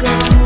go.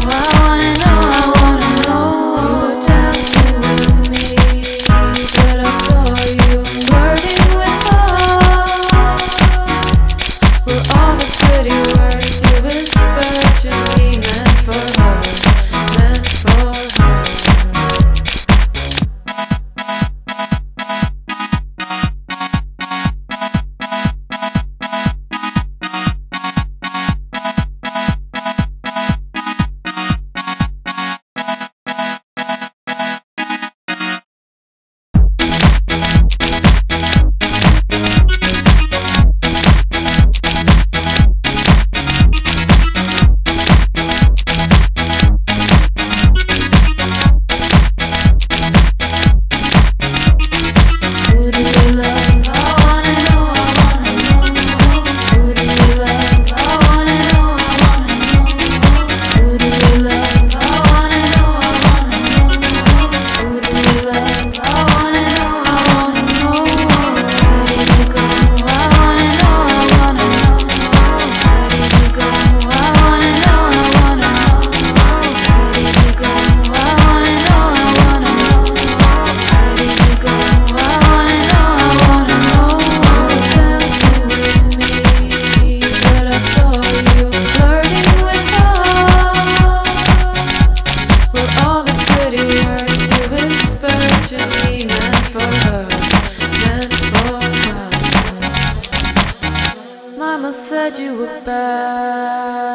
said you were bad,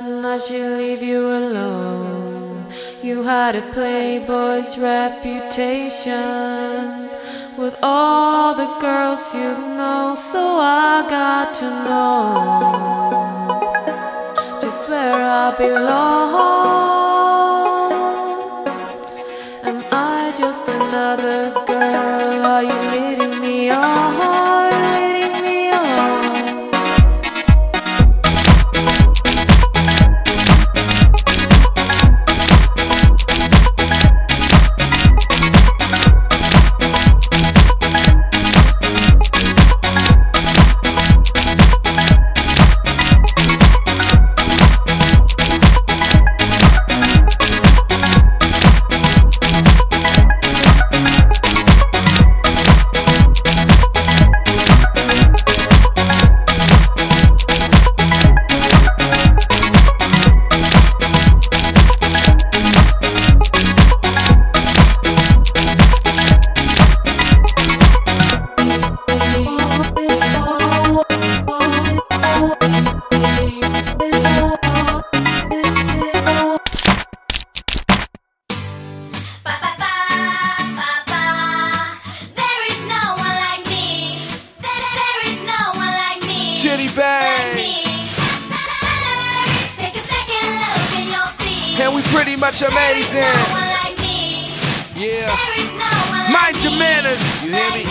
and I should leave you alone. You had a playboy's reputation with all the girls you know, so I got to know just where I belong. Chiddy Bang. And we pretty much amazing. Yeah. Mind your manners. You hear me?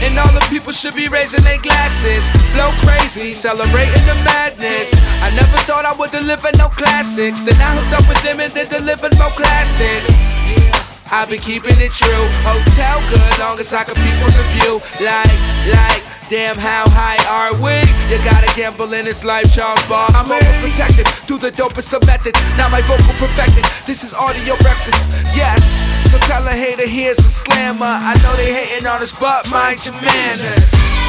And all the people should be raising their glasses. Flow crazy, celebrating the madness. I never thought I would deliver no classics. Then I hooked up with them and they delivered more classics. I've been keeping it true. Hotel good, long as I can peep on the view. Like, like, damn, how high are we? You gotta gamble in this life, Charles Bar. I'm overprotected do the dopest of methods. Now my vocal perfected. This is audio breakfast, yes. So tell a hater here's a slammer. I know they hating on us, but mind your manners.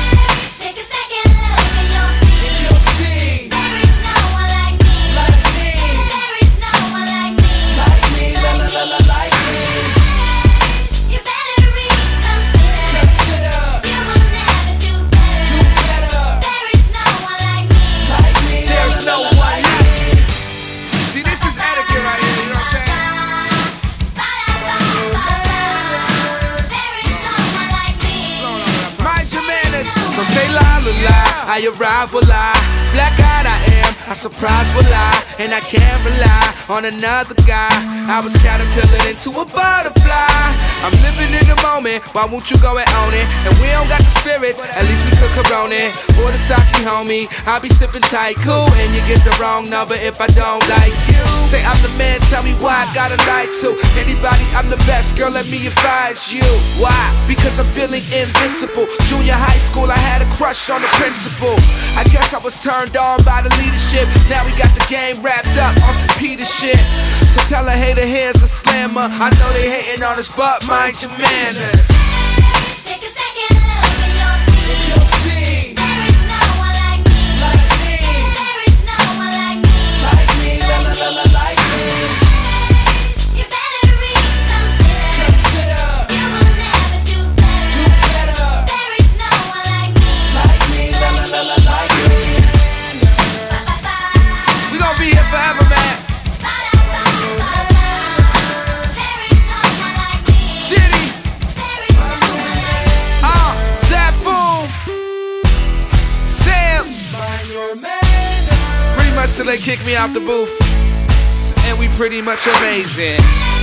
Arrive I. Black eyed I am, I surprise will I. And I can't rely on another guy. I was caterpillar into a butterfly. I'm living in the moment, why won't you go and own it? And we don't got the spirits, at least we could corona. Or the sake, homie. I'll be sipping tight, cool. And you get the wrong number if I don't like you. Say I'm the man, tell me why I gotta lie to. Anybody, I'm the best, girl, let me advise you. Why? Because I'm feeling invincible. Junior high school, I had a crush on the principal. I guess I was turned on by the leadership. Now we got the game wrapped up on some Peter shit. So tell a hater here's a slammer. I know they hating on us, but mind your manners. Kick me out the booth. And we pretty much amazing.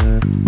Um.